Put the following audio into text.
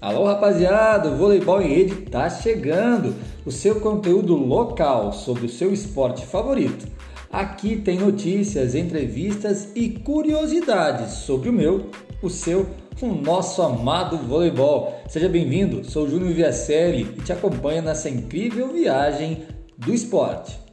Alô rapaziada, o Voleibol em Rede tá chegando, o seu conteúdo local sobre o seu esporte favorito. Aqui tem notícias, entrevistas e curiosidades sobre o meu, o seu, o nosso amado voleibol. Seja bem-vindo, sou Júnior Viacelli e te acompanho nessa incrível viagem do esporte.